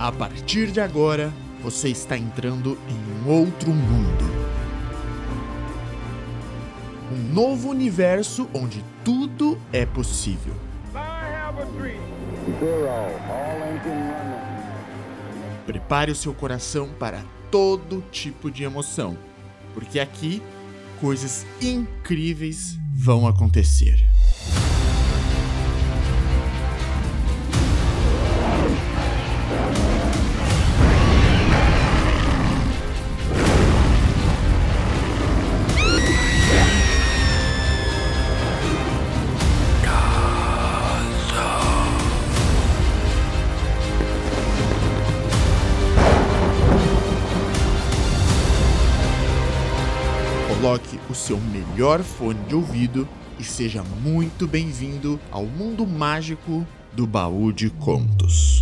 A partir de agora, você está entrando em um outro mundo. Um novo universo onde tudo é possível. Prepare o seu coração para todo tipo de emoção, porque aqui coisas incríveis vão acontecer. Melhor fone de ouvido e seja muito bem-vindo ao mundo mágico do baú de contos.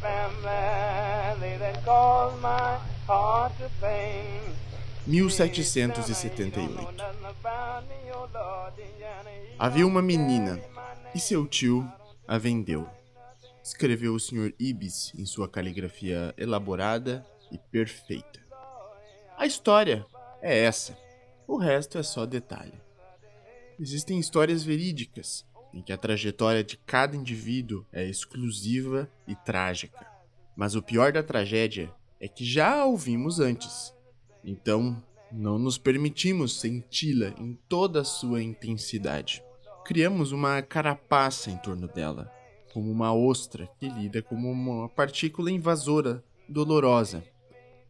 Family that cause my heart to pain. 1778. Havia uma menina e seu tio a vendeu. Escreveu o Sr. Ibis em sua caligrafia elaborada e perfeita. A história é essa. O resto é só detalhe. Existem histórias verídicas em que a trajetória de cada indivíduo é exclusiva e trágica. Mas o pior da tragédia é que já a ouvimos antes. Então, não nos permitimos senti-la em toda a sua intensidade. Criamos uma carapaça em torno dela, como uma ostra que lida como uma partícula invasora dolorosa,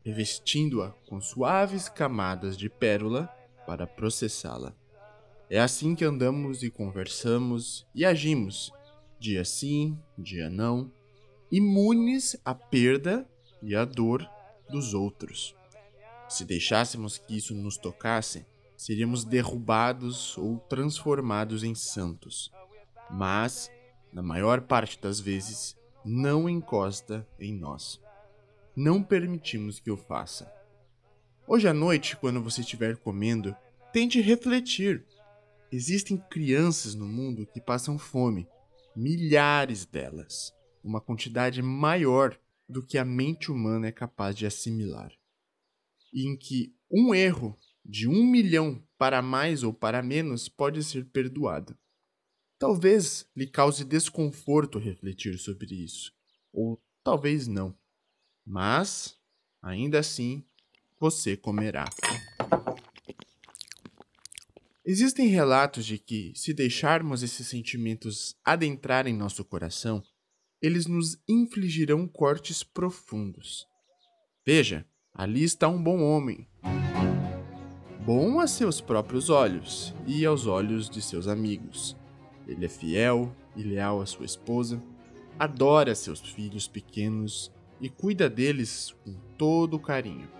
revestindo-a com suaves camadas de pérola para processá-la. É assim que andamos e conversamos e agimos, dia sim, dia não, imunes à perda e à dor dos outros. Se deixássemos que isso nos tocasse, seríamos derrubados ou transformados em santos. Mas, na maior parte das vezes, não encosta em nós. Não permitimos que o faça. Hoje à noite, quando você estiver comendo, tente refletir. Existem crianças no mundo que passam fome, milhares delas, uma quantidade maior do que a mente humana é capaz de assimilar e em que um erro de um milhão para mais ou para menos pode ser perdoado. Talvez lhe cause desconforto refletir sobre isso, ou talvez não. Mas, ainda assim, você comerá. Existem relatos de que, se deixarmos esses sentimentos adentrar em nosso coração, eles nos infligirão cortes profundos. Veja, Ali está um bom homem. Bom a seus próprios olhos e aos olhos de seus amigos. Ele é fiel e leal à sua esposa, adora seus filhos pequenos e cuida deles com todo carinho.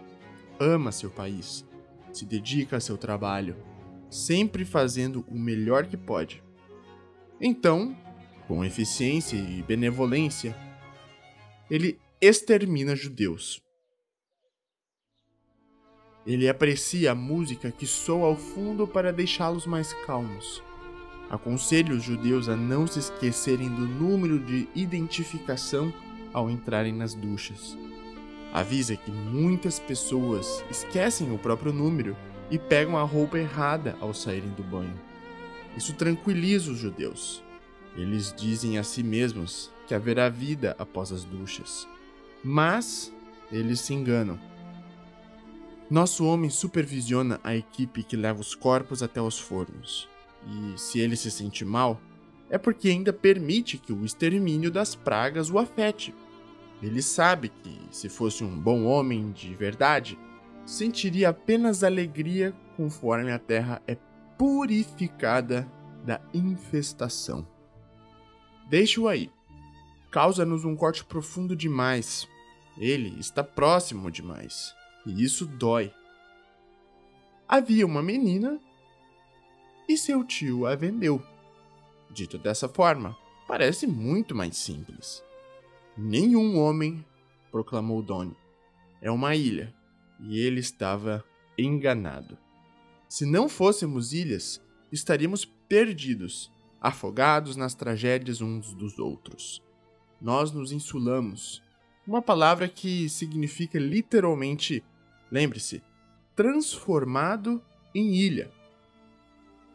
Ama seu país, se dedica a seu trabalho, sempre fazendo o melhor que pode. Então, com eficiência e benevolência, ele extermina judeus ele aprecia a música que soa ao fundo para deixá-los mais calmos. Aconselha os judeus a não se esquecerem do número de identificação ao entrarem nas duchas. Avisa que muitas pessoas esquecem o próprio número e pegam a roupa errada ao saírem do banho. Isso tranquiliza os judeus. Eles dizem a si mesmos que haverá vida após as duchas. Mas eles se enganam nosso homem supervisiona a equipe que leva os corpos até os fornos. E se ele se sente mal, é porque ainda permite que o extermínio das pragas o afete. Ele sabe que, se fosse um bom homem de verdade, sentiria apenas alegria conforme a terra é purificada da infestação. Deixe-o aí. Causa-nos um corte profundo demais. Ele está próximo demais. E isso dói. Havia uma menina e seu tio a vendeu. Dito dessa forma, parece muito mais simples. Nenhum homem, proclamou Donnie. É uma ilha, e ele estava enganado. Se não fôssemos ilhas, estaríamos perdidos, afogados nas tragédias uns dos outros. Nós nos insulamos, uma palavra que significa literalmente, lembre-se, transformado em ilha.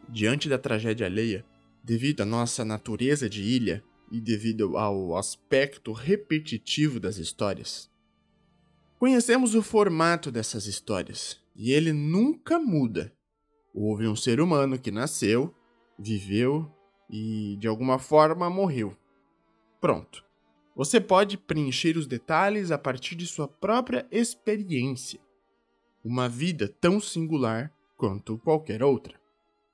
Diante da tragédia alheia, devido à nossa natureza de ilha e devido ao aspecto repetitivo das histórias, conhecemos o formato dessas histórias e ele nunca muda. Houve um ser humano que nasceu, viveu e de alguma forma morreu. Pronto. Você pode preencher os detalhes a partir de sua própria experiência. Uma vida tão singular quanto qualquer outra.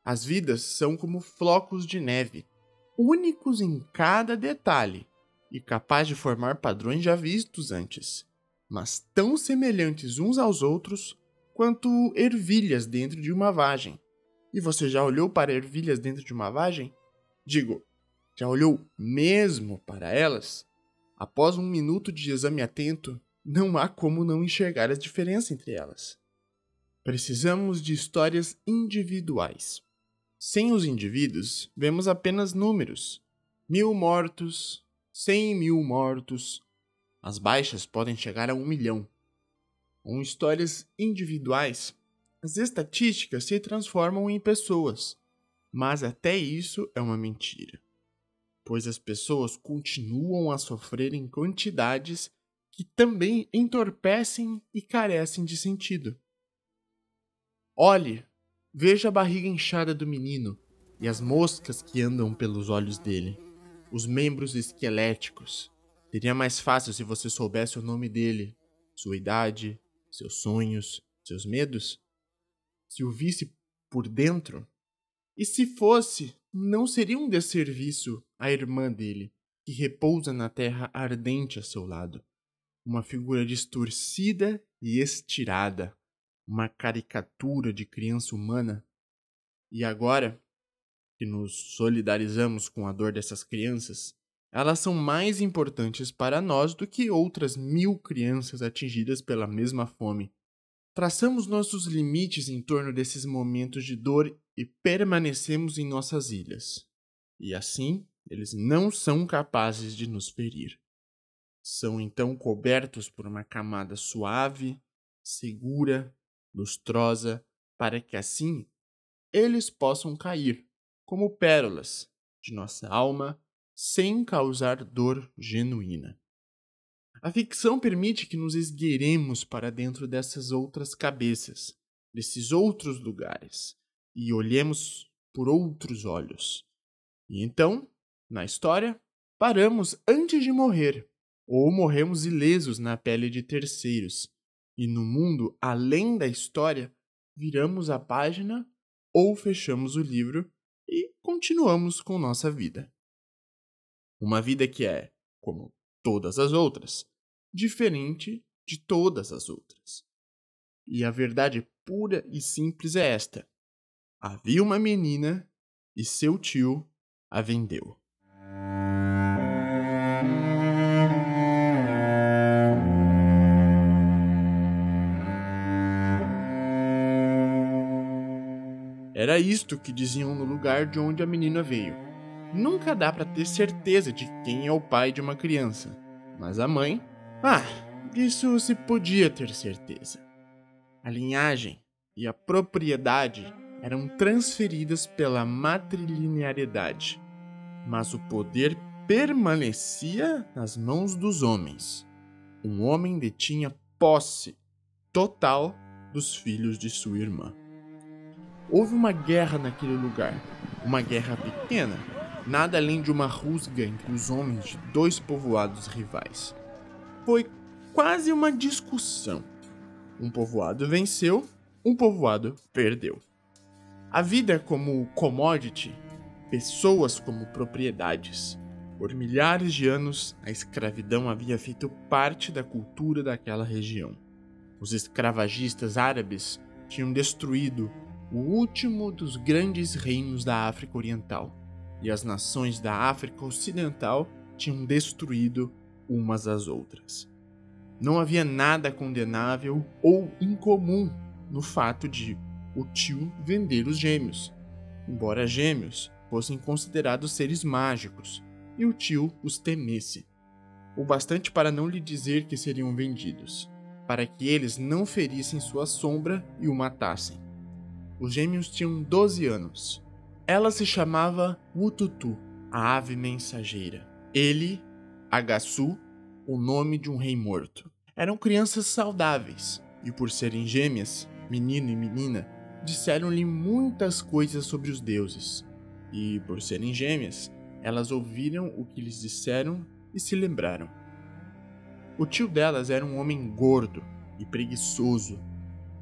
As vidas são como flocos de neve, únicos em cada detalhe e capazes de formar padrões já vistos antes, mas tão semelhantes uns aos outros quanto ervilhas dentro de uma vagem. E você já olhou para ervilhas dentro de uma vagem? Digo, já olhou mesmo para elas? Após um minuto de exame atento, não há como não enxergar a diferença entre elas. Precisamos de histórias individuais. Sem os indivíduos, vemos apenas números: mil mortos, cem mil mortos. As baixas podem chegar a um milhão. Com histórias individuais, as estatísticas se transformam em pessoas, mas até isso é uma mentira, pois as pessoas continuam a sofrer em quantidades que também entorpecem e carecem de sentido. Olhe, veja a barriga inchada do menino e as moscas que andam pelos olhos dele, os membros esqueléticos. Seria mais fácil se você soubesse o nome dele, sua idade, seus sonhos, seus medos? Se o visse por dentro? E se fosse, não seria um desserviço à irmã dele, que repousa na terra ardente a seu lado, uma figura distorcida e estirada, uma caricatura de criança humana? E agora que nos solidarizamos com a dor dessas crianças, elas são mais importantes para nós do que outras mil crianças atingidas pela mesma fome. Traçamos nossos limites em torno desses momentos de dor e permanecemos em nossas ilhas. E assim, eles não são capazes de nos ferir. São então cobertos por uma camada suave, segura, lustrosa, para que assim eles possam cair, como pérolas, de nossa alma sem causar dor genuína. A ficção permite que nos esgueiremos para dentro dessas outras cabeças, desses outros lugares, e olhemos por outros olhos. E então, na história, paramos antes de morrer, ou morremos ilesos na pele de terceiros, e no mundo além da história, viramos a página ou fechamos o livro e continuamos com nossa vida. Uma vida que é, como todas as outras, diferente de todas as outras. E a verdade pura e simples é esta: havia uma menina e seu tio a vendeu. Era isto que diziam no lugar de onde a menina veio. Nunca dá para ter certeza de quem é o pai de uma criança, mas a mãe, ah, disso se podia ter certeza. A linhagem e a propriedade eram transferidas pela matrilinearidade, mas o poder permanecia nas mãos dos homens. Um homem detinha posse total dos filhos de sua irmã. Houve uma guerra naquele lugar, uma guerra pequena, nada além de uma rusga entre os homens de dois povoados rivais. Foi quase uma discussão. Um povoado venceu, um povoado perdeu. A vida como commodity, pessoas como propriedades. Por milhares de anos, a escravidão havia feito parte da cultura daquela região. Os escravagistas árabes tinham destruído o último dos grandes reinos da África Oriental, e as nações da África Ocidental tinham destruído umas às outras. Não havia nada condenável ou incomum no fato de o tio vender os gêmeos, embora gêmeos fossem considerados seres mágicos e o tio os temesse, o bastante para não lhe dizer que seriam vendidos, para que eles não ferissem sua sombra e o matassem. Os gêmeos tinham 12 anos. Ela se chamava Wututu, a ave mensageira. Ele, Agassu, o nome de um rei morto. Eram crianças saudáveis, e por serem gêmeas, menino e menina, disseram-lhe muitas coisas sobre os deuses. E por serem gêmeas, elas ouviram o que lhes disseram e se lembraram. O tio delas era um homem gordo e preguiçoso.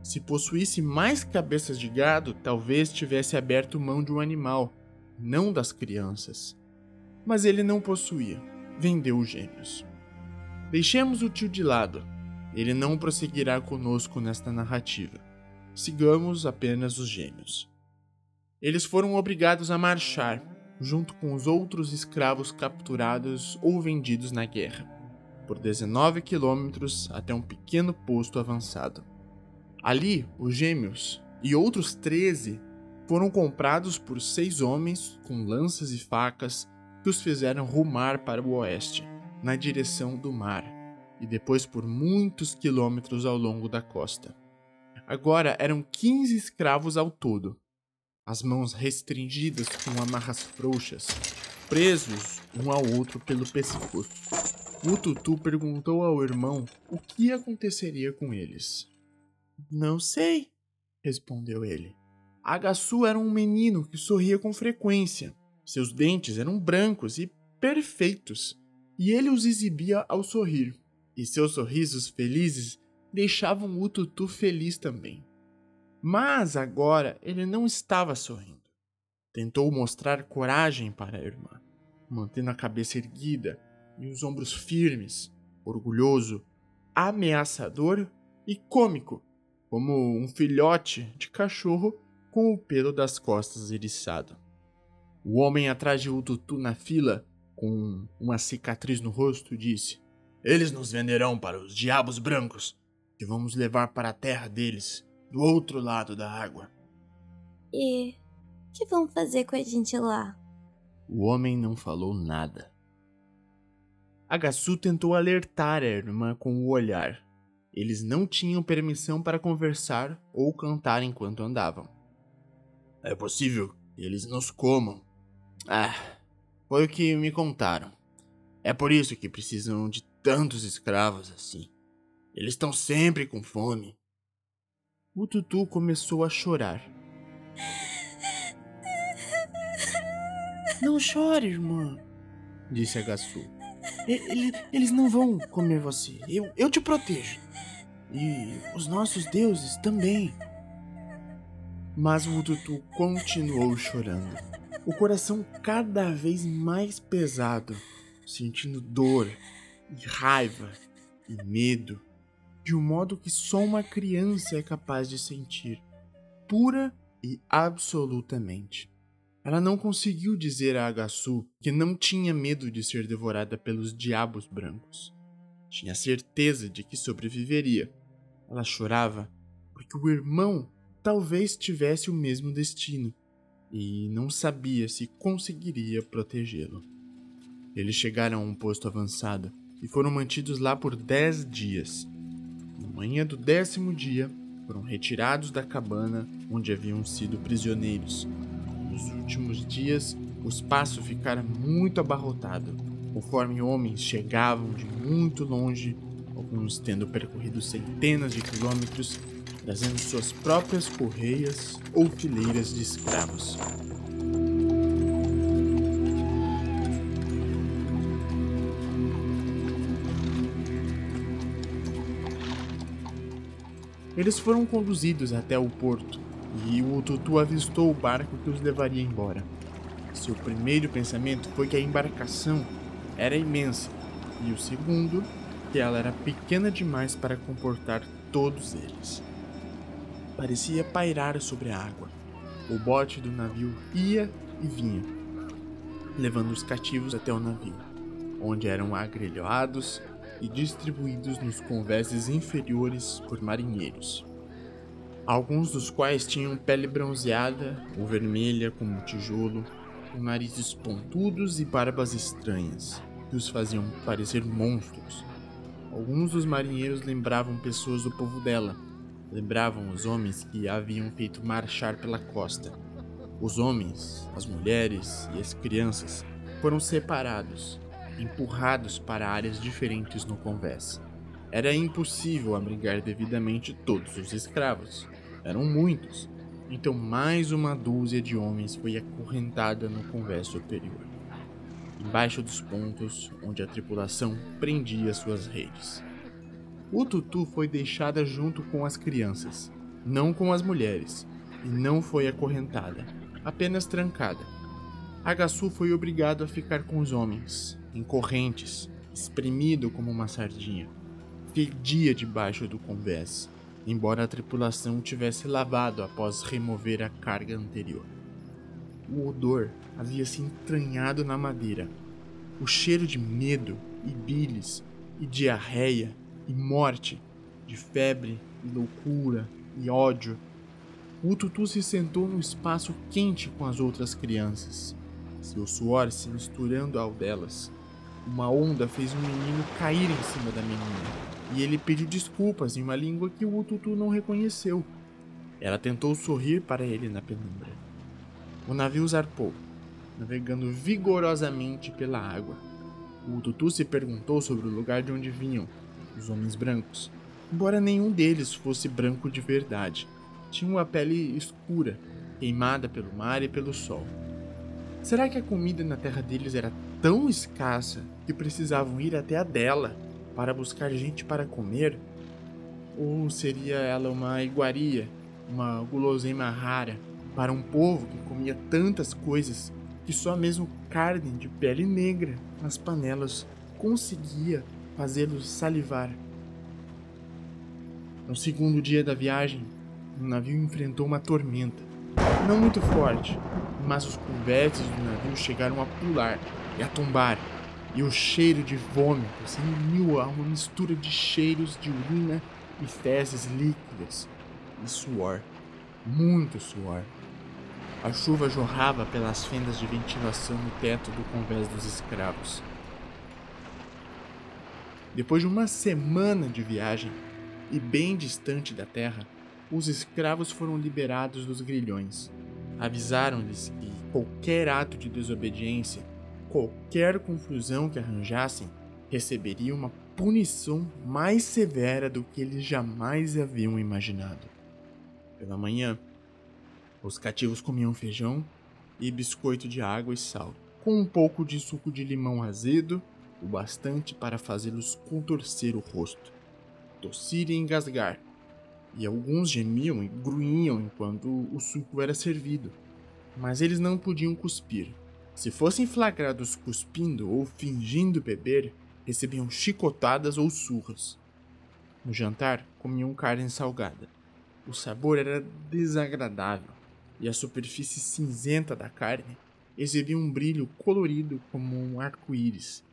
Se possuísse mais cabeças de gado, talvez tivesse aberto mão de um animal, não das crianças. Mas ele não possuía, vendeu os gêmeos. Deixemos o tio de lado. Ele não prosseguirá conosco nesta narrativa. Sigamos apenas os gêmeos. Eles foram obrigados a marchar, junto com os outros escravos capturados ou vendidos na guerra por 19 quilômetros até um pequeno posto avançado. Ali, os gêmeos e outros 13 foram comprados por seis homens com lanças e facas que os fizeram rumar para o oeste, na direção do mar, e depois por muitos quilômetros ao longo da costa. Agora eram 15 escravos ao todo, as mãos restringidas com amarras frouxas, presos um ao outro pelo pescoço. O Tutu perguntou ao irmão o que aconteceria com eles. Não sei, respondeu ele. Agassu era um menino que sorria com frequência. Seus dentes eram brancos e perfeitos, e ele os exibia ao sorrir. E seus sorrisos felizes deixavam o Tutu feliz também. Mas agora ele não estava sorrindo. Tentou mostrar coragem para a irmã, mantendo a cabeça erguida e os ombros firmes, orgulhoso, ameaçador e cômico, como um filhote de cachorro com o pelo das costas eriçado. O homem atrás de Ututu na fila, com uma cicatriz no rosto, disse: Eles nos venderão para os diabos brancos, que vamos levar para a terra deles, do outro lado da água. E o que vão fazer com a gente lá? O homem não falou nada. Agassu tentou alertar a irmã com o olhar. Eles não tinham permissão para conversar ou cantar enquanto andavam. É possível que eles nos comam. Ah, foi o que me contaram. É por isso que precisam de tantos escravos assim. Eles estão sempre com fome. O Tutu começou a chorar. Não chore, irmã, disse Agassu. Ele, eles não vão comer você. Eu, eu te protejo. E os nossos deuses também. Mas o Tutu continuou chorando, o coração cada vez mais pesado, sentindo dor e raiva e medo, de um modo que só uma criança é capaz de sentir, pura e absolutamente. Ela não conseguiu dizer a Agassu que não tinha medo de ser devorada pelos diabos brancos. Tinha certeza de que sobreviveria. Ela chorava porque o irmão talvez tivesse o mesmo destino e não sabia se conseguiria protegê-lo. Eles chegaram a um posto avançado e foram mantidos lá por dez dias. Na manhã do décimo dia, foram retirados da cabana onde haviam sido prisioneiros nos últimos dias, o espaço ficara muito abarrotado, conforme homens chegavam de muito longe, alguns tendo percorrido centenas de quilômetros, trazendo suas próprias correias ou fileiras de escravos. Eles foram conduzidos até o porto e o Tutu avistou o barco que os levaria embora. Seu primeiro pensamento foi que a embarcação era imensa, e o segundo que ela era pequena demais para comportar todos eles. Parecia pairar sobre a água. O bote do navio ia e vinha, levando os cativos até o navio, onde eram agrelhados e distribuídos nos convéses inferiores por marinheiros. Alguns dos quais tinham pele bronzeada ou vermelha como tijolo, com narizes pontudos e barbas estranhas, que os faziam parecer monstros. Alguns dos marinheiros lembravam pessoas do povo dela, lembravam os homens que a haviam feito marchar pela costa. Os homens, as mulheres e as crianças foram separados empurrados para áreas diferentes no convés. Era impossível abrigar devidamente todos os escravos. Eram muitos, então mais uma dúzia de homens foi acorrentada no convés superior, embaixo dos pontos onde a tripulação prendia suas redes. O tutu foi deixada junto com as crianças, não com as mulheres, e não foi acorrentada, apenas trancada. Agassu foi obrigado a ficar com os homens, em correntes, espremido como uma sardinha. Fedia debaixo do convés, embora a tripulação tivesse lavado após remover a carga anterior. O odor havia se entranhado na madeira. O cheiro de medo e bilis e diarreia e morte, de febre e loucura e ódio. O tutu se sentou no espaço quente com as outras crianças, seu suor se misturando ao delas. Uma onda fez um menino cair em cima da menina, e ele pediu desculpas em uma língua que o Ututu não reconheceu. Ela tentou sorrir para ele na penumbra. O navio zarpou, navegando vigorosamente pela água. O Ututu se perguntou sobre o lugar de onde vinham os homens brancos, embora nenhum deles fosse branco de verdade. Tinham a pele escura, queimada pelo mar e pelo sol. Será que a comida na terra deles era tão escassa que precisavam ir até a dela para buscar gente para comer? Ou seria ela uma iguaria, uma guloseima rara para um povo que comia tantas coisas que só mesmo carne de pele negra nas panelas conseguia fazê-los salivar? No segundo dia da viagem, o navio enfrentou uma tormenta. Não muito forte, mas os convetes do navio chegaram a pular e a tombar, e o cheiro de vômito se uniu a uma mistura de cheiros de urina e fezes líquidas e suor, muito suor. A chuva jorrava pelas fendas de ventilação no teto do convés dos escravos. Depois de uma semana de viagem e bem distante da terra, os escravos foram liberados dos grilhões. Avisaram-lhes que qualquer ato de desobediência qualquer confusão que arranjassem receberia uma punição mais severa do que eles jamais haviam imaginado. Pela manhã, os cativos comiam feijão e biscoito de água e sal, com um pouco de suco de limão azedo, o bastante para fazê-los contorcer o rosto, tossir e engasgar, e alguns gemiam e grunhiam enquanto o suco era servido, mas eles não podiam cuspir, se fossem flagrados cuspindo ou fingindo beber, recebiam chicotadas ou surras. No jantar, comiam carne salgada. O sabor era desagradável e a superfície cinzenta da carne exibia um brilho colorido como um arco-íris.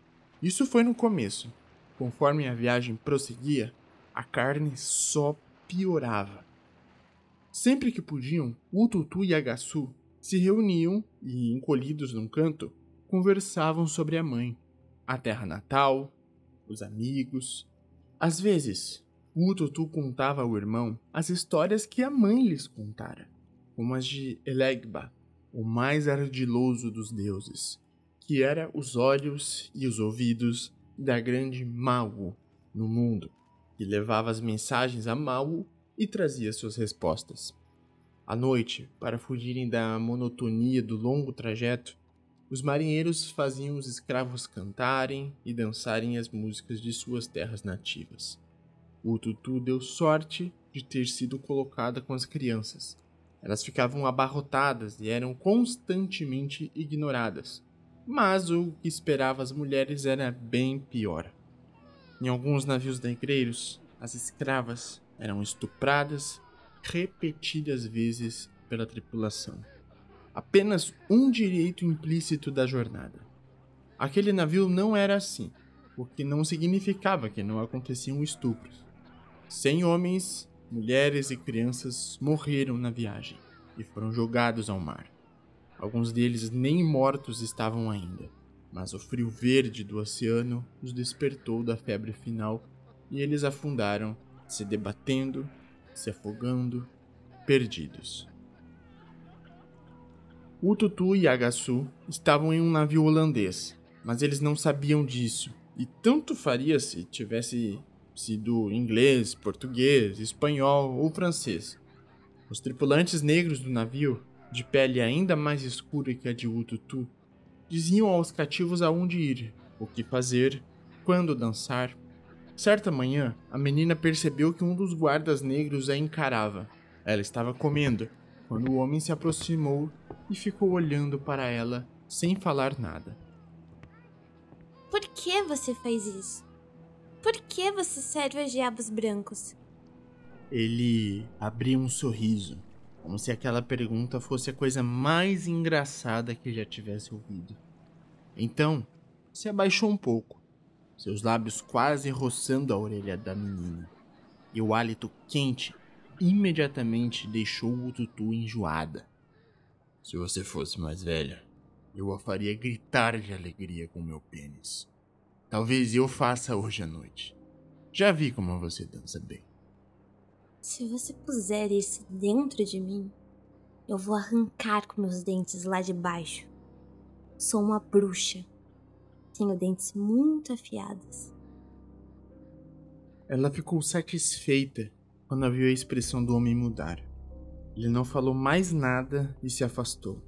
Isso foi no começo. Conforme a viagem prosseguia, a carne só piorava. Sempre que podiam, Ututu e Agassu se reuniam e, encolhidos num canto, conversavam sobre a mãe, a terra natal, os amigos. Às vezes, o Tutu contava ao irmão as histórias que a mãe lhes contara, como as de Elegba, o mais ardiloso dos deuses, que era os olhos e os ouvidos da grande Mau no mundo, que levava as mensagens a Mau e trazia suas respostas. À noite, para fugirem da monotonia do longo trajeto, os marinheiros faziam os escravos cantarem e dançarem as músicas de suas terras nativas. O Tutu deu sorte de ter sido colocada com as crianças. Elas ficavam abarrotadas e eram constantemente ignoradas. Mas o que esperava as mulheres era bem pior. Em alguns navios negreiros, as escravas eram estupradas repetidas vezes pela tripulação. Apenas um direito implícito da jornada. Aquele navio não era assim, o que não significava que não aconteciam estupros. Cem homens, mulheres e crianças morreram na viagem e foram jogados ao mar. Alguns deles nem mortos estavam ainda, mas o frio verde do oceano os despertou da febre final e eles afundaram, se debatendo, se afogando, perdidos. O Tutu e Agaçu estavam em um navio holandês, mas eles não sabiam disso, e tanto faria se tivesse sido inglês, português, espanhol ou francês. Os tripulantes negros do navio, de pele ainda mais escura que a de Ututu, diziam aos cativos aonde ir, o que fazer, quando dançar. Certa manhã, a menina percebeu que um dos guardas negros a encarava. Ela estava comendo, quando o homem se aproximou e ficou olhando para ela sem falar nada. Por que você faz isso? Por que você serve aos diabos brancos? Ele abriu um sorriso, como se aquela pergunta fosse a coisa mais engraçada que já tivesse ouvido. Então, se abaixou um pouco, seus lábios quase roçando a orelha da menina, e o hálito quente imediatamente deixou o tutu enjoada. Se você fosse mais velha, eu a faria gritar de alegria com meu pênis. Talvez eu faça hoje à noite. Já vi como você dança bem. Se você puser isso dentro de mim, eu vou arrancar com meus dentes lá de baixo. Sou uma bruxa. Tenho dentes muito afiados. Ela ficou satisfeita quando viu a expressão do homem mudar. Ele não falou mais nada e se afastou.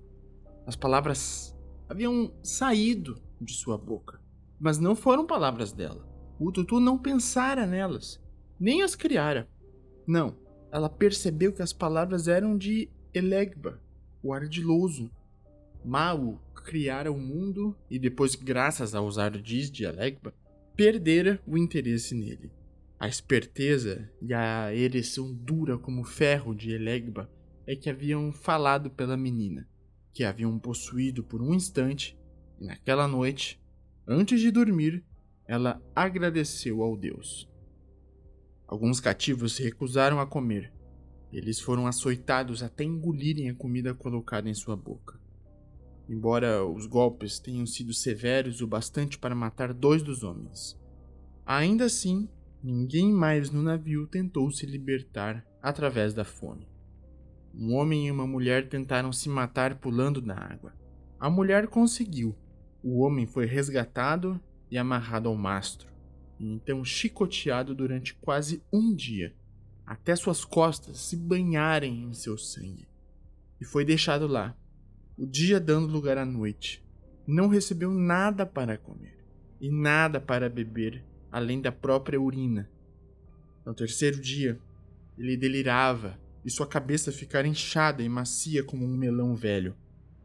As palavras haviam saído de sua boca, mas não foram palavras dela. O Tutu não pensara nelas, nem as criara. Não, ela percebeu que as palavras eram de Elegba, o ardiloso. Mau criara o mundo e depois, graças aos ardis de Elegba, perdera o interesse nele. A esperteza e a ereção dura como ferro de Elegba é que haviam falado pela menina, que haviam possuído por um instante, e naquela noite, antes de dormir, ela agradeceu ao Deus. Alguns cativos se recusaram a comer. Eles foram açoitados até engolirem a comida colocada em sua boca. Embora os golpes tenham sido severos o bastante para matar dois dos homens, ainda assim, ninguém mais no navio tentou se libertar através da fome. Um homem e uma mulher tentaram se matar pulando na água. A mulher conseguiu. O homem foi resgatado e amarrado ao mastro, e então chicoteado durante quase um dia, até suas costas se banharem em seu sangue. E foi deixado lá, o dia dando lugar à noite. Não recebeu nada para comer e nada para beber além da própria urina. No terceiro dia, ele delirava e sua cabeça ficara inchada e macia como um melão velho.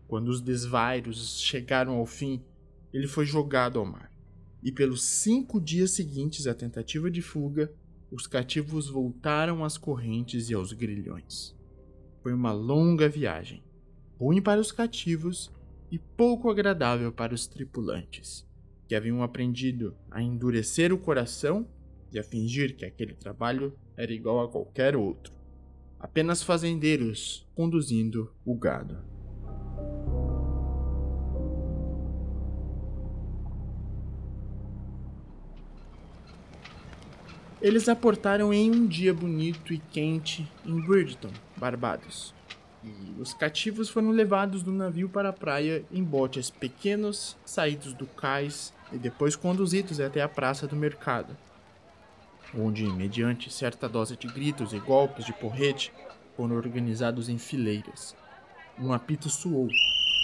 Quando os desvairos chegaram ao fim, ele foi jogado ao mar. E pelos cinco dias seguintes à tentativa de fuga, os cativos voltaram às correntes e aos grilhões. Foi uma longa viagem, ruim para os cativos e pouco agradável para os tripulantes, que haviam aprendido a endurecer o coração e a fingir que aquele trabalho era igual a qualquer outro apenas fazendeiros conduzindo o gado. Eles aportaram em um dia bonito e quente em Bridgeton, Barbados. E os cativos foram levados do navio para a praia em botes pequenos, saídos do cais e depois conduzidos até a praça do mercado, onde, mediante certa dose de gritos e golpes de porrete, foram organizados em fileiras. Um apito soou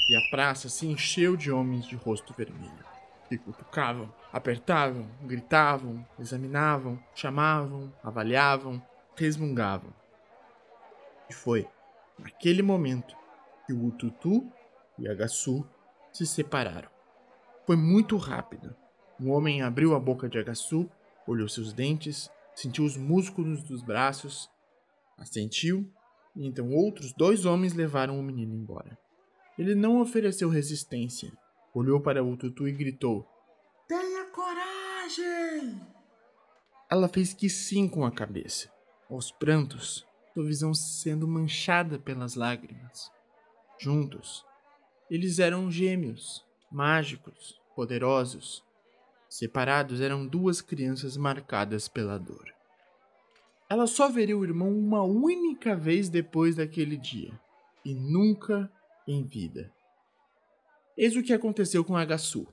e a praça se encheu de homens de rosto vermelho, que cutucavam, apertavam, gritavam, examinavam, chamavam, avaliavam, resmungavam. E foi naquele momento que o Ututu e Agassu se separaram. Foi muito rápido. O homem abriu a boca de Agassu, olhou seus dentes, sentiu os músculos dos braços, assentiu, e então outros dois homens levaram o menino embora. Ele não ofereceu resistência. Olhou para o Tutu e gritou: Tenha coragem! Ela fez que sim com a cabeça. Aos prantos, sua visão sendo manchada pelas lágrimas. Juntos, eles eram gêmeos, mágicos, poderosos. Separados eram duas crianças marcadas pela dor. Ela só veria o irmão uma única vez depois daquele dia, e nunca em vida. Eis o que aconteceu com Agassu.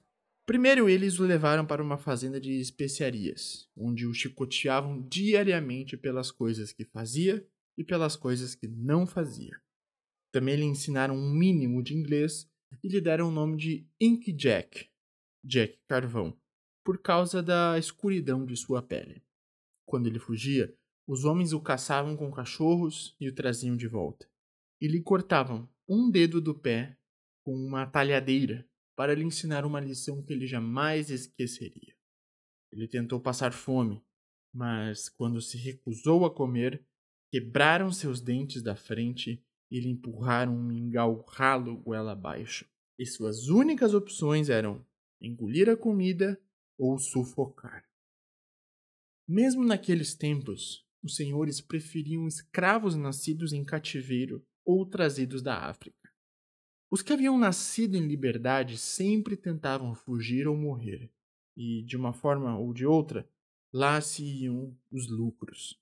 Primeiro eles o levaram para uma fazenda de especiarias, onde o chicoteavam diariamente pelas coisas que fazia e pelas coisas que não fazia. Também lhe ensinaram um mínimo de inglês e lhe deram o nome de Ink Jack, Jack Carvão, por causa da escuridão de sua pele. Quando ele fugia, os homens o caçavam com cachorros e o traziam de volta. E lhe cortavam um dedo do pé com uma talhadeira para lhe ensinar uma lição que ele jamais esqueceria. Ele tentou passar fome, mas quando se recusou a comer, quebraram seus dentes da frente e lhe empurraram um mingau ralo goela abaixo. E suas únicas opções eram engolir a comida ou sufocar. Mesmo naqueles tempos, os senhores preferiam escravos nascidos em cativeiro ou trazidos da África. Os que haviam nascido em liberdade sempre tentavam fugir ou morrer, e, de uma forma ou de outra, lá se iam os lucros.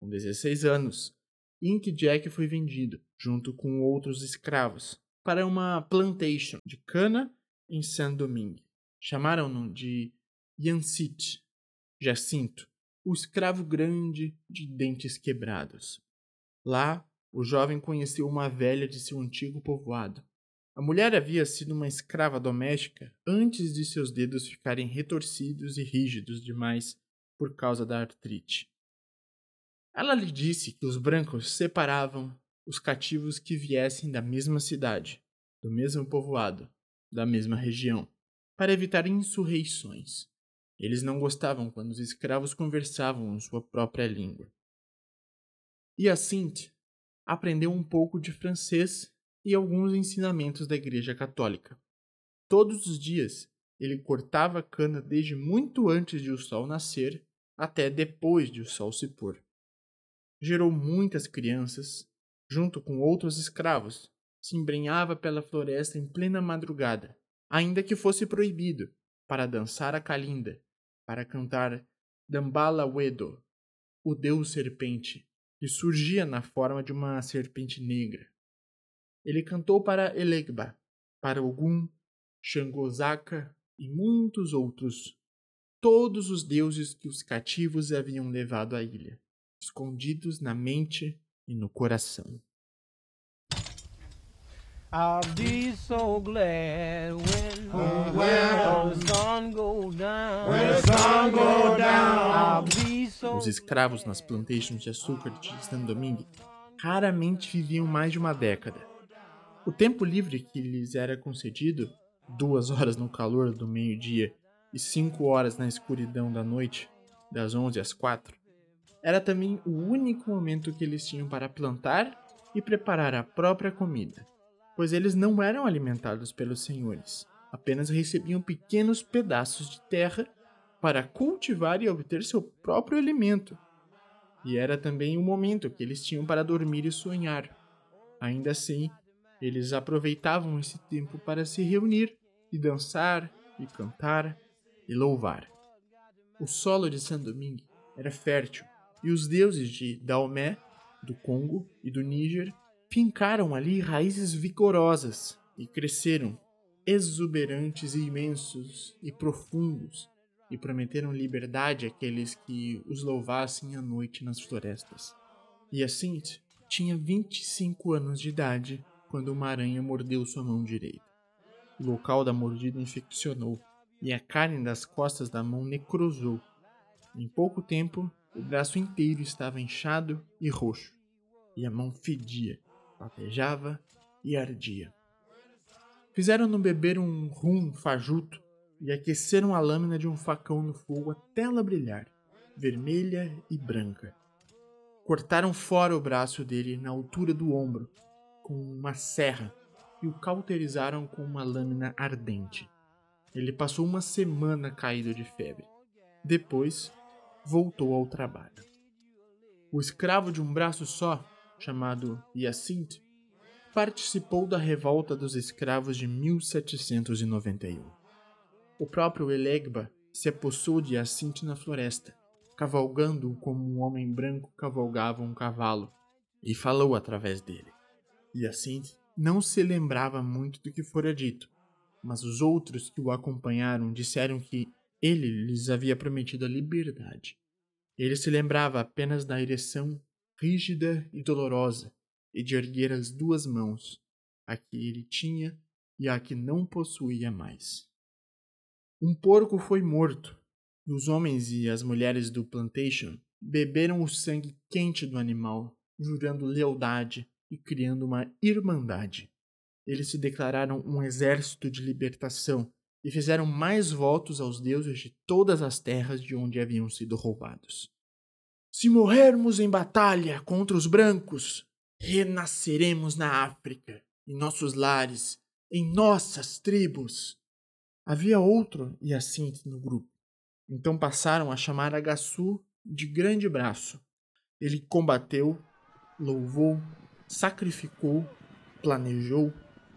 Com 16 anos, Ink Jack foi vendido, junto com outros escravos, para uma plantation de cana em Saint-Domingue. Chamaram-no de Yancit, Jacinto, o escravo grande de dentes quebrados. Lá, o jovem conheceu uma velha de seu antigo povoado. A mulher havia sido uma escrava doméstica antes de seus dedos ficarem retorcidos e rígidos demais por causa da artrite. Ela lhe disse que os brancos separavam os cativos que viessem da mesma cidade, do mesmo povoado, da mesma região, para evitar insurreições. Eles não gostavam quando os escravos conversavam em sua própria língua. E assim aprendeu um pouco de francês e alguns ensinamentos da Igreja Católica. Todos os dias ele cortava cana desde muito antes de o sol nascer até depois de o sol se pôr. Gerou muitas crianças, junto com outros escravos, se embrenhava pela floresta em plena madrugada, ainda que fosse proibido, para dançar a calinda, para cantar Dambala Wedo, o deus serpente, que surgia na forma de uma serpente negra. Ele cantou para Elegba, para Ogum, Xangozaka e muitos outros, todos os deuses que os cativos haviam levado à ilha, escondidos na mente e no coração. I'll be so glad when, oh, when the sun go down. When the sun go down. Os escravos nas plantations de açúcar de Saint-Domingue raramente viviam mais de uma década. O tempo livre que lhes era concedido, duas horas no calor do meio-dia e cinco horas na escuridão da noite, das onze às quatro, era também o único momento que eles tinham para plantar e preparar a própria comida pois eles não eram alimentados pelos senhores, apenas recebiam pequenos pedaços de terra para cultivar e obter seu próprio alimento. E era também o momento que eles tinham para dormir e sonhar. Ainda assim, eles aproveitavam esse tempo para se reunir e dançar e cantar e louvar. O solo de Saint-Domingue era fértil e os deuses de Daomé, do Congo e do Níger fincaram ali raízes vigorosas e cresceram, exuberantes e imensos e profundos, e prometeram liberdade àqueles que os louvassem à noite nas florestas. E assim tinha 25 anos de idade quando uma aranha mordeu sua mão direita. O local da mordida infeccionou e a carne das costas da mão necrosou. Em pouco tempo, O braço inteiro estava inchado e roxo, e a mão fedia, latejava e ardia. Fizeram-no beber um rum fajuto e aqueceram a lâmina de um facão no fogo até ela brilhar, vermelha e branca. Cortaram fora o braço dele na altura do ombro, com uma serra, e o cauterizaram com uma lâmina ardente. Ele passou uma semana caído de febre. Depois, voltou ao trabalho. O escravo de um braço só, chamado Hyacinthe, participou da revolta dos escravos de 1791. O próprio Elegba se apossou de Hyacinthe na floresta, cavalgando como um homem branco cavalgava um cavalo, e falou através dele. Hyacinthe não se lembrava muito do que fora dito, mas os outros que o acompanharam disseram que ele lhes havia prometido a liberdade. Ele se lembrava apenas da ereção rígida e dolorosa e de erguer as duas mãos, a que ele tinha e a que não possuía mais. Um porco foi morto, e os homens e as mulheres do plantation beberam o sangue quente do animal, jurando lealdade e criando uma irmandade. Eles se declararam um exército de libertação e fizeram mais votos aos deuses de todas as terras de onde haviam sido roubados. Se morrermos em batalha contra os brancos, renasceremos na África, em nossos lares, em nossas tribos. Havia outro e assim no grupo. Então passaram a chamar Agassu de grande braço. Ele combateu, louvou, sacrificou, planejou,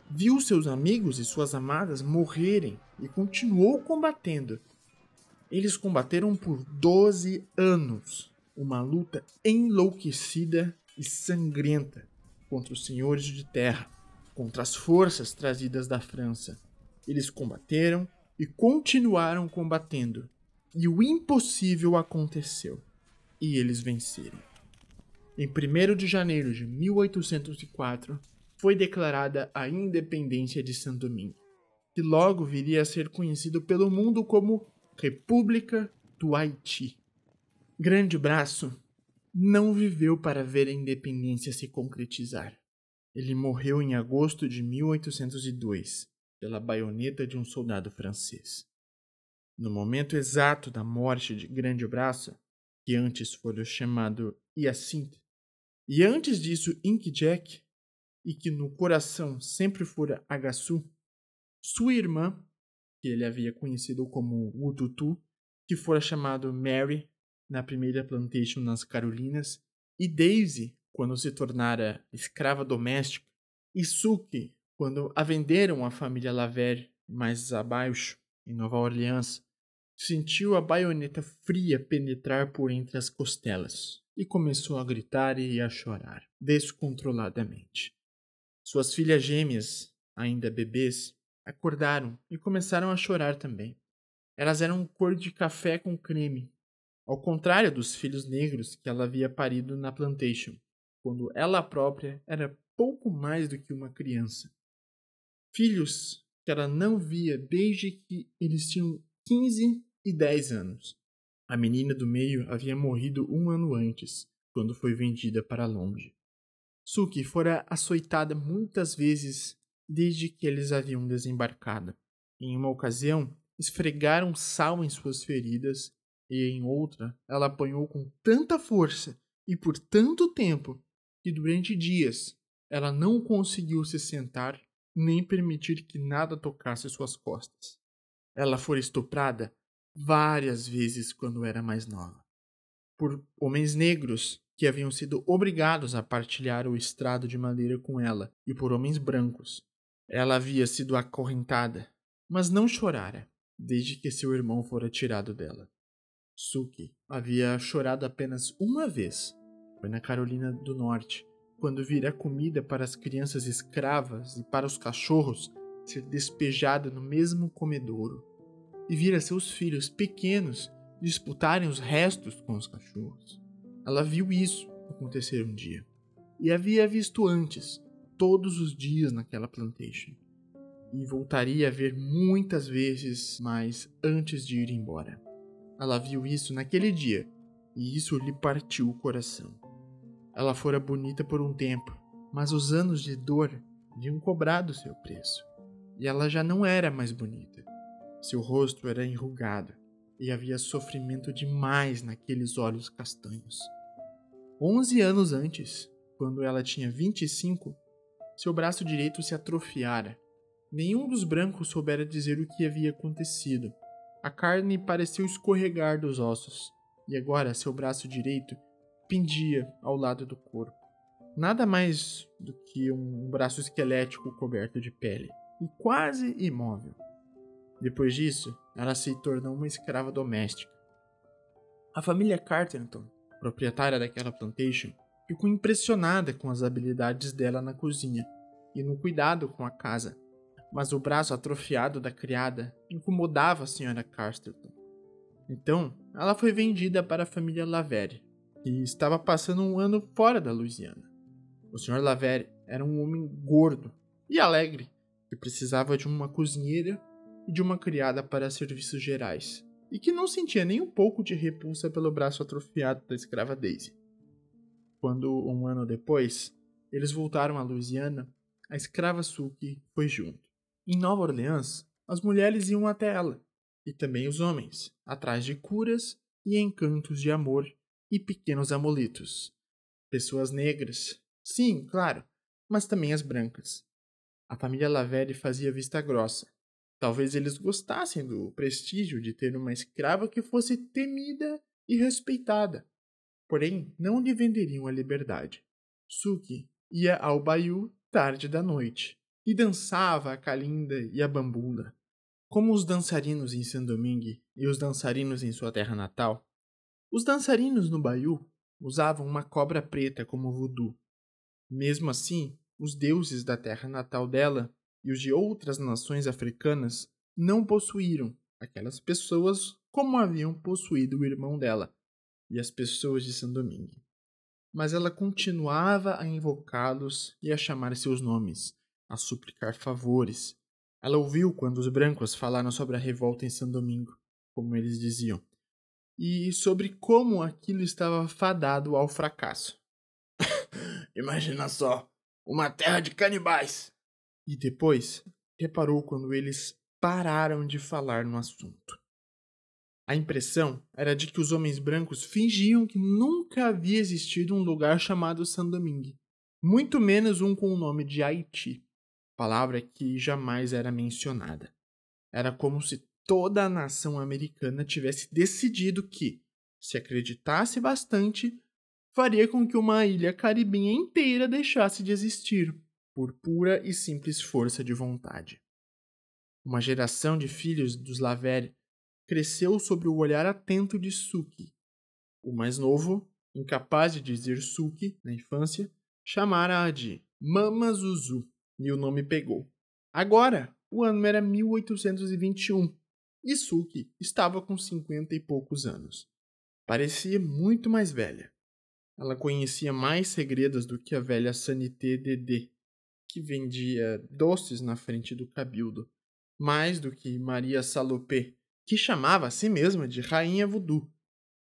viu seus amigos e suas amadas morrerem e continuou combatendo. Eles combateram por 12 anos, uma luta enlouquecida e sangrenta contra os senhores de terra, contra as forças trazidas da França. Eles combateram e continuaram combatendo, e o impossível aconteceu, e eles venceram. Em 1 de janeiro de 1804, foi declarada a independência de Santo Domingo que logo viria a ser conhecido pelo mundo como República do Haiti. Grande Braço não viveu para ver a independência se concretizar. Ele morreu em agosto de 1802 pela baioneta de um soldado francês. No momento exato da morte de Grande Braço, que antes fora chamado Hyacinthe, e antes disso Ink Jack, e que no coração sempre fora Agassu, sua irmã, que ele havia conhecido como Ututu, que fora chamado Mary na primeira plantation nas Carolinas, e Daisy, quando se tornara escrava doméstica, e Suki, quando a venderam à família Laver mais abaixo, em Nova Orleans, sentiu a baioneta fria penetrar por entre as costelas e começou a gritar e a chorar descontroladamente. Suas filhas gêmeas, ainda bebês, acordaram e começaram a chorar também. Elas eram cor de café com creme, ao contrário dos filhos negros que ela havia parido na plantation, quando ela própria era pouco mais do que uma criança. Filhos que ela não via desde que eles tinham 15 e 10 anos. A menina do meio havia morrido um ano antes, quando foi vendida para longe. Suki fora açoitada muitas vezes desde que eles haviam desembarcado. Em uma ocasião, esfregaram sal em suas feridas, e em outra, ela apanhou com tanta força e por tanto tempo que durante dias ela não conseguiu se sentar nem permitir que nada tocasse suas costas. Ela foi estuprada várias vezes quando era mais nova por homens negros que haviam sido obrigados a partilhar o estrado de madeira com ela e por homens brancos ela havia sido acorrentada, mas não chorara desde que seu irmão fora tirado dela. Suki havia chorado apenas uma vez. Foi na Carolina do Norte, quando vira comida para as crianças escravas e para os cachorros ser despejada no mesmo comedouro, e vira seus filhos pequenos disputarem os restos com os cachorros. Ela viu isso acontecer um dia, e havia visto antes todos os dias naquela plantation. E voltaria a ver muitas vezes mais antes de ir embora. Ela viu isso naquele dia, e isso lhe partiu o coração. Ela fora bonita por um tempo, mas os anos de dor haviam cobrado seu preço, e ela já não era mais bonita. Seu rosto era enrugado e havia sofrimento demais naqueles olhos castanhos. Onze anos antes, quando ela tinha 25, seu braço direito se atrofiara. Nenhum dos brancos soubera dizer o que havia acontecido. A carne pareceu escorregar dos ossos, e agora seu braço direito pendia ao lado do corpo. Nada mais do que um braço esquelético coberto de pele, e quase imóvel. Depois disso, ela se tornou uma escrava doméstica. A família Carterton, proprietária daquela plantation, ficou impressionada com as habilidades dela na cozinha e no cuidado com a casa, mas o braço atrofiado da criada incomodava a senhora Carterton. Então, ela foi vendida para a família Lavere, que estava passando um ano fora da Louisiana. O Sr. Lavere era um homem gordo e alegre que precisava de uma cozinheira e de uma criada para serviços gerais, e que não sentia nem um pouco de repulsa pelo braço atrofiado da escrava Daisy. Quando, um ano depois, eles voltaram à Louisiana, a escrava Suki foi junto. Em Nova Orleans, as mulheres iam até ela, e também os homens, atrás de curas e encantos de amor e pequenos amuletos. Pessoas negras, sim, claro, mas também as brancas. A família Lavere fazia vista grossa, Talvez eles gostassem do prestígio de ter uma escrava que fosse temida e respeitada. Porém, não lhe venderiam a liberdade. Suki ia ao baiú tarde da noite e dançava a calinda e a bambula. Como os dançarinos em Saint-Domingue e os dançarinos em sua terra natal, os dançarinos no baiú usavam uma cobra preta como voodoo. Mesmo assim, os deuses da terra natal dela e os de outras nações africanas não possuíram aquelas pessoas como haviam possuído o irmão dela e as pessoas de São Domingue. Mas ela continuava a invocá-los e a chamar seus nomes, a suplicar favores. Ela ouviu quando os brancos falaram sobre a revolta em São Domingo, como eles diziam, e sobre como aquilo estava fadado ao fracasso. Imagina só, uma terra de canibais, e depois reparou quando eles pararam de falar no assunto. A impressão era de que os homens brancos fingiam que nunca havia existido um lugar chamado Saint-Domingue, muito menos um com o nome de Haiti, palavra que jamais era mencionada. Era como se toda a nação americana tivesse decidido que, se acreditasse bastante, faria com que uma ilha caribenha inteira deixasse de existir por pura e simples força de vontade. Uma geração de filhos dos Lavere cresceu sob o olhar atento de Suki. O mais novo, incapaz de dizer Suki na infância, chamara-a de Mama Zuzu e o nome pegou. Agora, o ano era 1821 e Suki estava com cinquenta e poucos anos. Parecia muito mais velha. Ela conhecia mais segredos do que a velha Sanité Dedé, que vendia doces na frente do cabildo, mais do que Maria Salopé, que chamava a si mesma de Rainha Voodoo.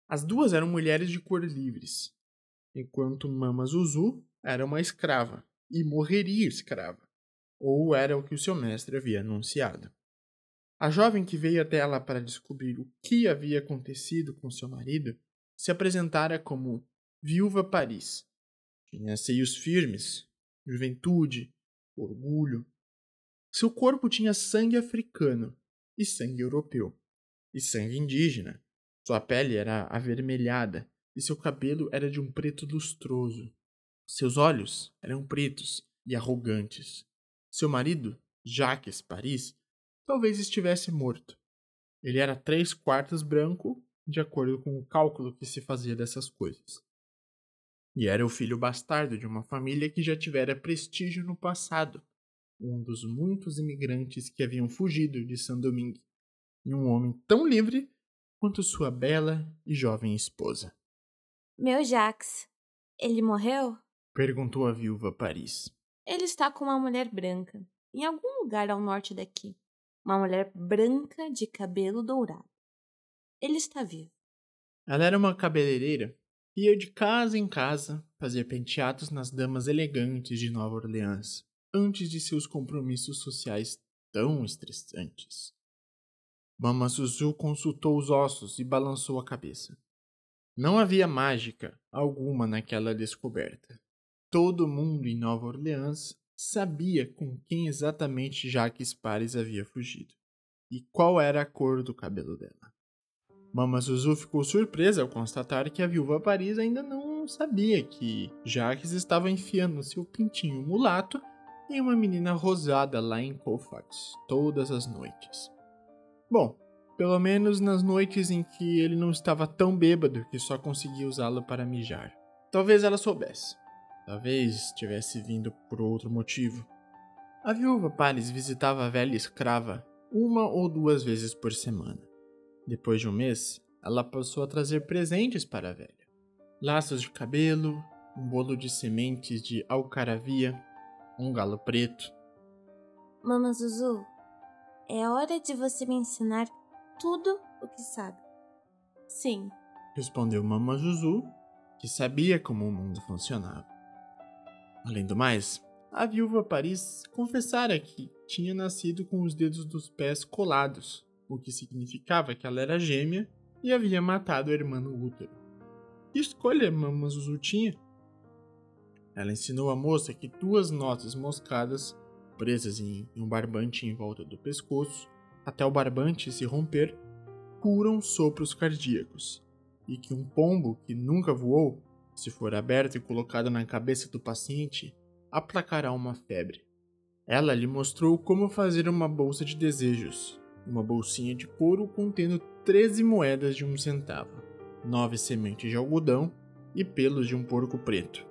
As duas eram mulheres de cor livres, enquanto Mama Zuzu era uma escrava e morreria escrava, ou era o que o seu mestre havia anunciado. A jovem que veio até ela para descobrir o que havia acontecido com seu marido se apresentara como Viúva Paris. Tinha seios firmes, juventude, orgulho. Seu corpo tinha sangue africano e sangue europeu, e sangue indígena. Sua pele era avermelhada e seu cabelo era de um preto lustroso. Seus olhos eram pretos e arrogantes. Seu marido, Jacques Paris, talvez estivesse morto. Ele era três quartos branco, de acordo com o cálculo que se fazia dessas coisas e era o filho bastardo de uma família que já tivera prestígio no passado, um dos muitos imigrantes que haviam fugido de Saint-Domingue, e um homem tão livre quanto sua bela e jovem esposa. Meu Jax, ele morreu? Perguntou a viúva Paris. Ele está com uma mulher branca, em algum lugar ao norte daqui. Uma mulher branca de cabelo dourado. Ele está vivo. Ela era uma cabeleireira e ia de casa em casa fazer penteados nas damas elegantes de Nova Orleans antes de seus compromissos sociais tão estressantes. Mama Zuzu consultou os ossos e balançou a cabeça. Não havia mágica alguma naquela descoberta. Todo mundo em Nova Orleans sabia com quem exatamente Jacques Pares havia fugido e qual era a cor do cabelo dela. Mama Zuzu ficou surpresa ao constatar que a viúva Paris ainda não sabia que Jacques estava enfiando seu pintinho mulato em uma menina rosada lá em Colfax todas as noites. Bom, pelo menos nas noites em que ele não estava tão bêbado que só conseguia usá-la para mijar. Talvez ela soubesse. Talvez tivesse vindo por outro motivo. A viúva Paris visitava a velha escrava uma ou duas vezes por semana. Depois de um mês, ela passou a trazer presentes para a velha: laços de cabelo, um bolo de sementes de alcaravia, um galo preto. Mama Zuzu, é hora de você me ensinar tudo o que sabe. Sim, respondeu Mama Zuzu, que sabia como o mundo funcionava. Além do mais, a viúva Paris confessara que tinha nascido com os dedos dos pés colados, o que significava que ela era gêmea e havia matado a irmã no útero. Que escolha Mama Zuzu tinha? Ela ensinou a moça que duas notas moscadas, presas em um barbante em volta do pescoço, até o barbante se romper, curam sopros cardíacos, e que um pombo que nunca voou, se for aberto e colocado na cabeça do paciente, aplacará uma febre. Ela lhe mostrou como fazer uma bolsa de desejos, uma bolsinha de couro contendo 13 moedas de um centavo, nove sementes de algodão e pelos de um porco preto.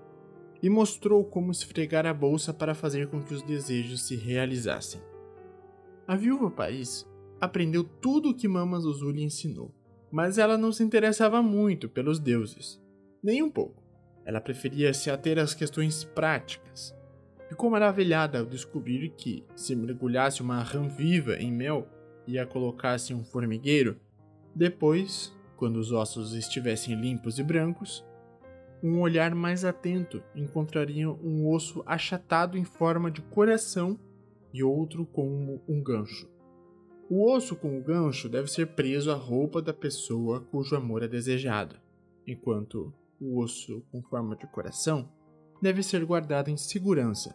E mostrou como esfregar a bolsa para fazer com que os desejos se realizassem. A viúva Paris aprendeu tudo o que Mama Zuzu lhe ensinou, mas ela não se interessava muito pelos deuses, nem um pouco. Ela preferia se ater às questões práticas. Ficou maravilhada ao descobrir que, se mergulhasse uma rã viva em mel e a colocasse em um formigueiro, depois, quando os ossos estivessem limpos e brancos, um olhar mais atento encontraria um osso achatado em forma de coração e outro como um gancho. O osso com o gancho deve ser preso à roupa da pessoa cujo amor é desejado, enquanto o osso com forma de coração deve ser guardado em segurança,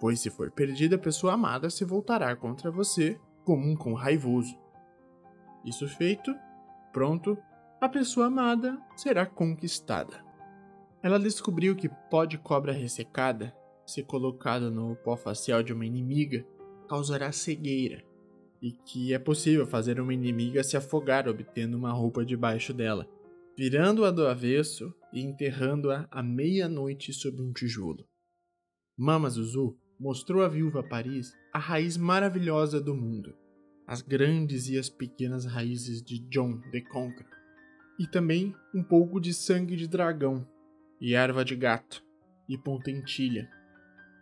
pois se for perdida a pessoa amada se voltará contra você como um cão raivoso. Isso feito, pronto, a pessoa amada será conquistada. Ela descobriu que pó de cobra ressecada, se colocado no pó facial de uma inimiga, causará cegueira, e que é possível fazer uma inimiga se afogar obtendo uma roupa debaixo dela, virando-a do avesso e enterrando-a à meia-noite sob um tijolo. Mama Zuzu mostrou à viúva Paris a raiz maravilhosa do mundo, as grandes e as pequenas raízes de John de Conquer, e também um pouco de sangue de dragão, e erva de gato, e pontentilha.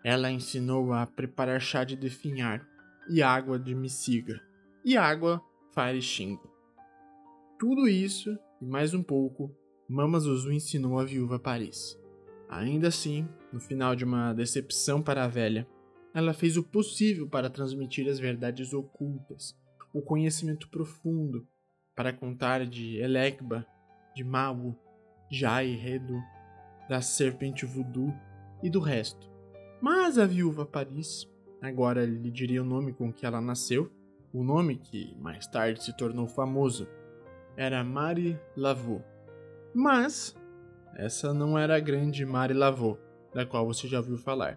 Ela ensinou a preparar chá de definhar, e água de miciga, e água farechingo. Tudo isso, e mais um pouco, Mama Zuzu ensinou à viúva Paris. Ainda assim, no final de uma decepção para a velha, ela fez o possível para transmitir as verdades ocultas, o conhecimento profundo, para contar de Elekba, de Mawu, Jai Redu, da serpente voodoo e do resto. Mas a viúva Paris, agora lhe diria o nome com que ela nasceu, o nome que mais tarde se tornou famoso, era Marie Laveau. Mas essa não era a grande Marie Laveau, da qual você já ouviu falar.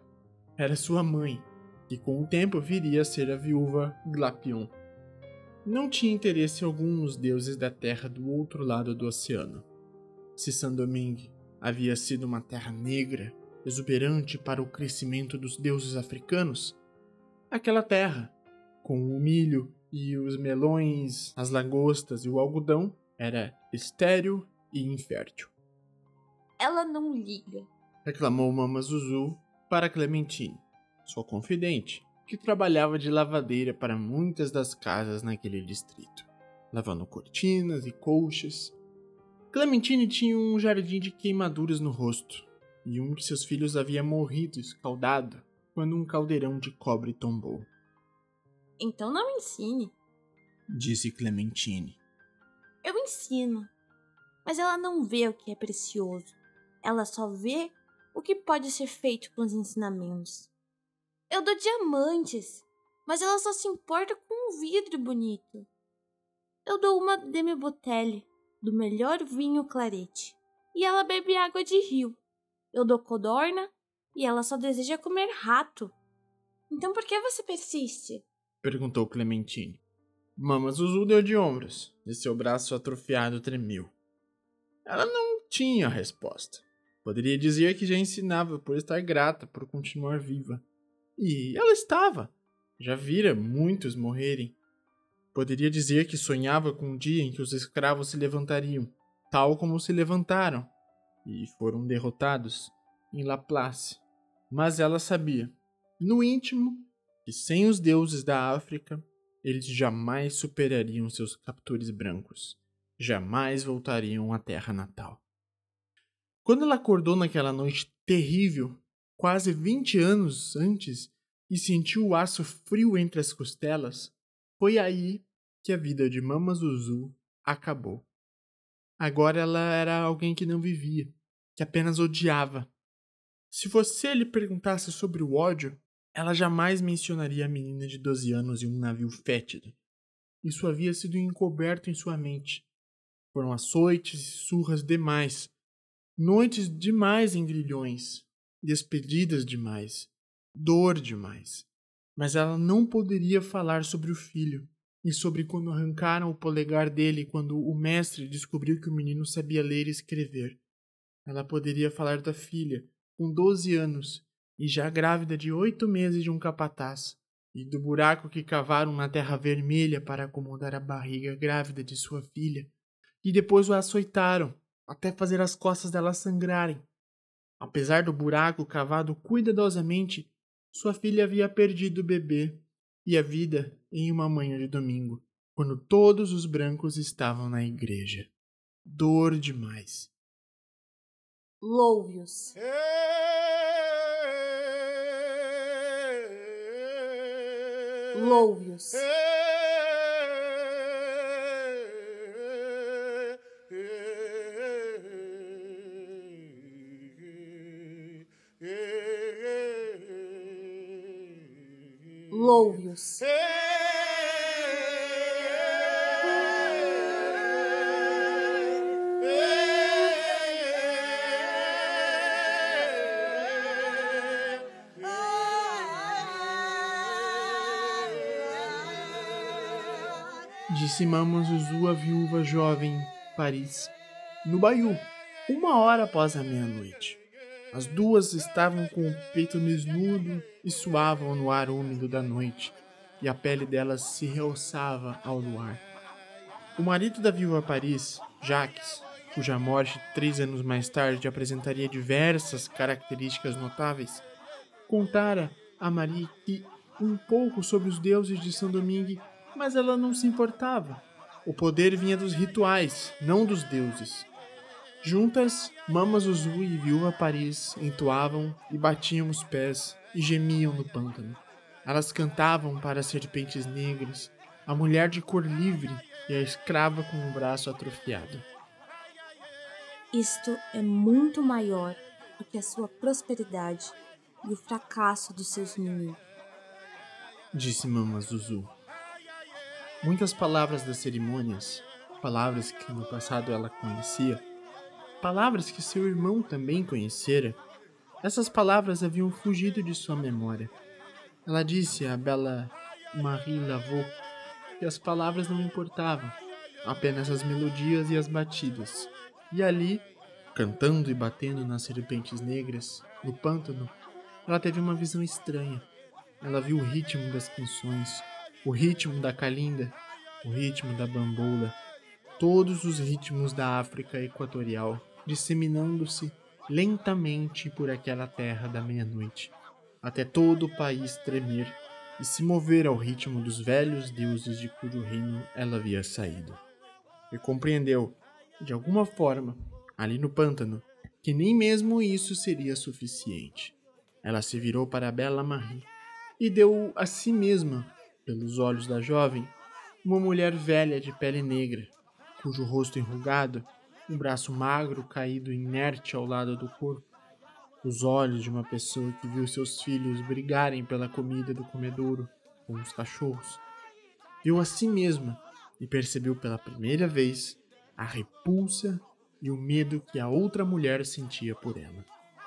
Era sua mãe, que com o tempo viria a ser a viúva Glapion. Não tinha interesse algum nos deuses da terra do outro lado do oceano. Se Saint-Domingue havia sido uma terra negra, exuberante para o crescimento dos deuses africanos, aquela terra, com o milho e os melões, as lagostas e o algodão, era estéril e infértil. Ela não liga, reclamou Mama Zuzu para Clementine sua confidente, que trabalhava de lavadeira para muitas das casas naquele distrito, lavando cortinas e colchas. Clementine tinha um jardim de queimaduras no rosto, e um de seus filhos havia morrido escaldado quando um caldeirão de cobre tombou. Então não me ensine. Disse Clementine. Eu ensino. Mas ela não vê o que é precioso. Ela só vê o que pode ser feito com os ensinamentos. Eu dou diamantes, mas ela só se importa com um vidro bonito. Eu dou uma demi-botelle do melhor vinho clarete e ela bebe água de rio. Eu dou codorna e ela só deseja comer rato. Então por que você persiste? Perguntou Clementine. Mama Zuzu deu de ombros e seu braço atrofiado tremeu. Ela não tinha resposta. Poderia dizer que já ensinava por estar grata por continuar viva. E ela estava. Já vira muitos morrerem. Poderia dizer que sonhava com um dia em que os escravos se levantariam, tal como se levantaram, e foram derrotados em Laplace. Mas ela sabia, no íntimo, que sem os deuses da África, eles jamais superariam seus captores brancos, jamais voltariam à terra natal. Quando ela acordou naquela noite terrível, quase vinte anos antes, e sentiu o aço frio entre as costelas, foi aí que a vida de Mama Zuzu acabou. Agora ela era alguém que não vivia, que apenas odiava. Se você lhe perguntasse sobre o ódio, ela jamais mencionaria a menina de 12 anos e um navio fétido. Isso havia sido encoberto em sua mente. Foram açoites e surras demais, noites demais em grilhões, despedidas demais, dor demais. Mas ela não poderia falar sobre o filho e sobre quando arrancaram o polegar dele quando o mestre descobriu que o menino sabia ler e escrever. Ela poderia falar da filha, com 12 anos, e já grávida de oito meses de um capataz, e do buraco que cavaram na terra vermelha para acomodar a barriga grávida de sua filha, e depois o açoitaram, até fazer as costas dela sangrarem. Apesar do buraco cavado cuidadosamente, sua filha havia perdido o bebê e a vida em uma manhã de domingo, quando todos os brancos estavam na igreja. Dor demais. Louve-os. Louve-os. Louve-os. Disse Mama Zuzu a viúva jovem Paris, no Baiú, uma hora após a meia-noite. As duas estavam com o peito desnudo e suavam no ar úmido da noite, e a pele delas se realçava ao luar. O marido da viúva Paris, Jacques, cuja morte três anos mais tarde apresentaria diversas características notáveis, contara a Marie que um pouco sobre os deuses de São Domingue mas ela não se importava. O poder vinha dos rituais, não dos deuses. Juntas, Mama Zuzu e Viúva Paris entoavam e batiam os pés e gemiam no pântano. Elas cantavam para as serpentes negras, a mulher de cor livre e a escrava com o braço atrofiado. Isto é muito maior do que a sua prosperidade e o fracasso dos seus inimigos, disse Mama Zuzu. Muitas palavras das cerimônias, palavras que no passado ela conhecia, palavras que seu irmão também conhecera, essas palavras haviam fugido de sua memória. Ela disse à bela Marie Laveau que as palavras não importavam, apenas as melodias e as batidas. E ali, cantando e batendo nas serpentes negras, no pântano, ela teve uma visão estranha. Ela viu o ritmo das canções, o ritmo da calinda, o ritmo da bamboula, todos os ritmos da África Equatorial disseminando-se lentamente por aquela terra da meia-noite, até todo o país tremer e se mover ao ritmo dos velhos deuses de cujo reino ela havia saído. E compreendeu de alguma forma, ali no pântano, que nem mesmo isso seria suficiente. Ela se virou para a bela Marie e deu a si mesma, pelos olhos da jovem, uma mulher velha de pele negra, cujo rosto enrugado, um braço magro caído inerte ao lado do corpo, os olhos de uma pessoa que viu seus filhos brigarem pela comida do comedouro com os cachorros, viu a si mesma e percebeu pela primeira vez a repulsa e o medo que a outra mulher sentia por ela.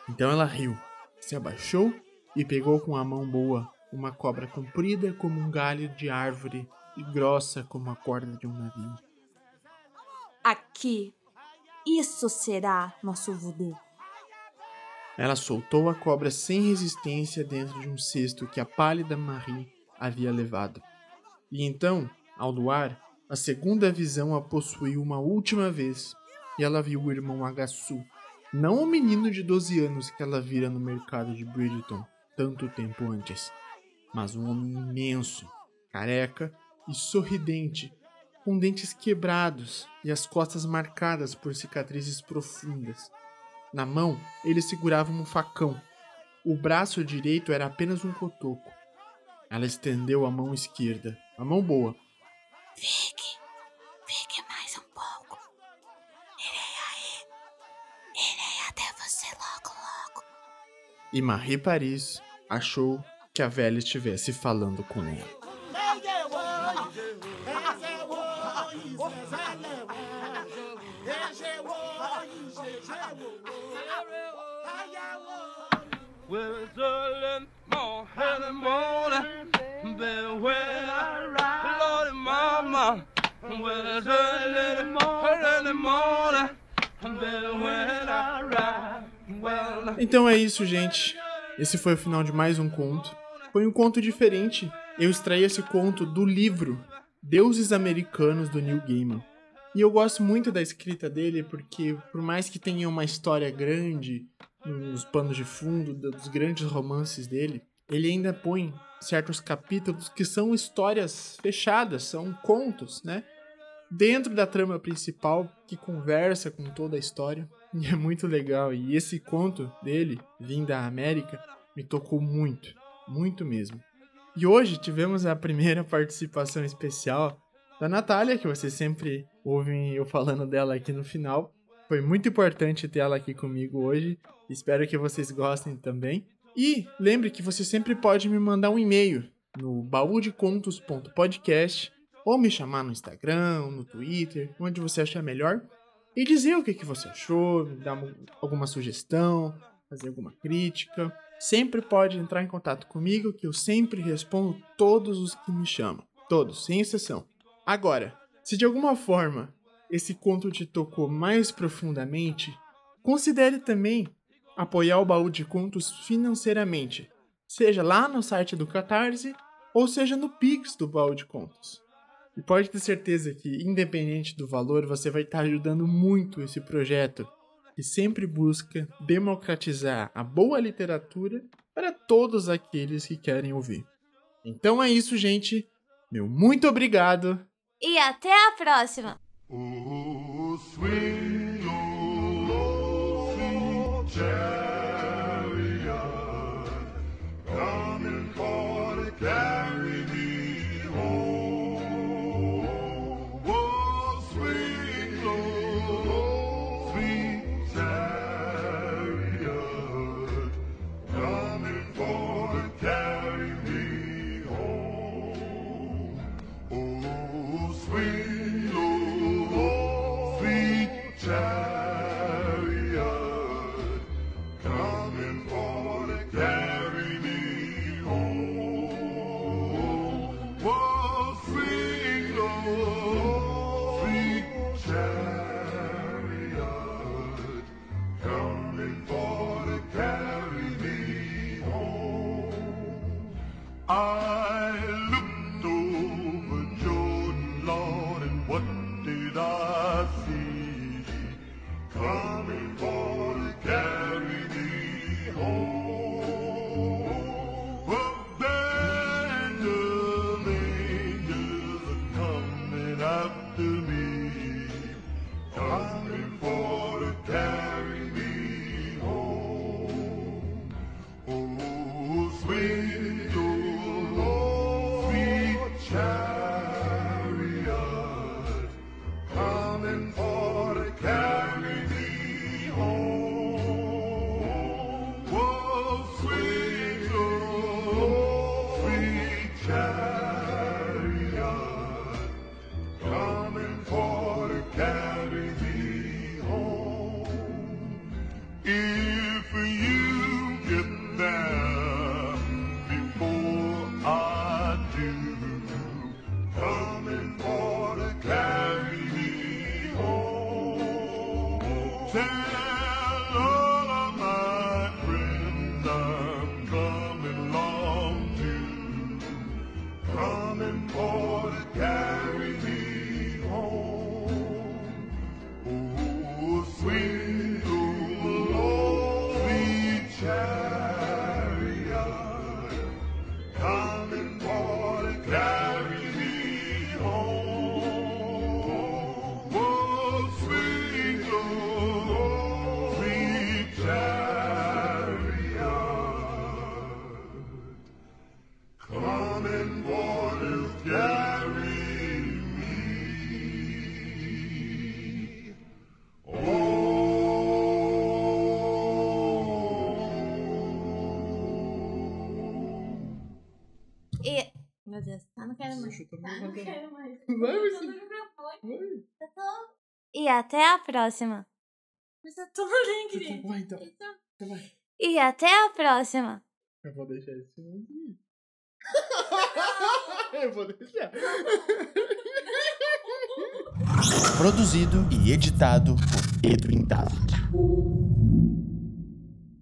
Então ela riu, se abaixou e pegou com a mão boa uma cobra comprida como um galho de árvore e grossa como a corda de um navio. Aqui, isso será nosso voodoo. Ela soltou a cobra sem resistência dentro de um cesto que a pálida Marie havia levado. E então, ao luar, a segunda visão a possuiu uma última vez e ela viu o irmão Agassu, não o menino de 12 anos que ela vira no mercado de Bridgeton tanto tempo antes, mas um homem imenso, careca e sorridente, com dentes quebrados e as costas marcadas por cicatrizes profundas. Na mão, ele segurava um facão. O braço direito era apenas um cotoco. Ela estendeu a mão esquerda, a mão boa. Fique, fique mais um pouco. Irei aí. Irei até você logo, logo. E Marie Paris achou que a velha estivesse falando com ela. Então é isso, gente. Esse foi o final de mais um conto. Foi um conto diferente. Eu extraí esse conto do livro Deuses Americanos do Neil Gaiman. E eu gosto muito da escrita dele porque, por mais que tenha uma história grande nos panos de fundo dos grandes romances dele, ele ainda põe certos capítulos que são histórias fechadas, são contos, né? Dentro da trama principal que conversa com toda a história. E é muito legal. E esse conto dele, Vim da América, me tocou muito, muito mesmo. E hoje tivemos a primeira participação especial da Natália, que vocês sempre ouvem eu falando dela aqui no final. Foi muito importante ter ela aqui comigo hoje. Espero que vocês gostem também. E lembre que você sempre pode me mandar um e-mail no baúdecontos.podcast ou me chamar no Instagram, no Twitter, onde você achar melhor e dizer o que, que você achou, me dar alguma sugestão, fazer alguma crítica. Sempre pode entrar em contato comigo que eu sempre respondo todos os que me chamam. Todos, sem exceção. Agora, se de alguma forma esse conto te tocou mais profundamente, considere também apoiar o baú de contos financeiramente, seja lá no site do Catarse ou seja no Pix do baú de contos. E pode ter certeza que, independente do valor, você vai estar ajudando muito esse projeto que sempre busca democratizar a boa literatura para todos aqueles que querem ouvir. Então é isso, gente. Meu muito obrigado. E até a próxima! Oh, swing E até a próxima. Mas tá tão alegre. Vai então. Então- Vai. E até a próxima. Eu vou deixar esse finalzinho. Eu vou deixar. Produzido e editado por Edwin David.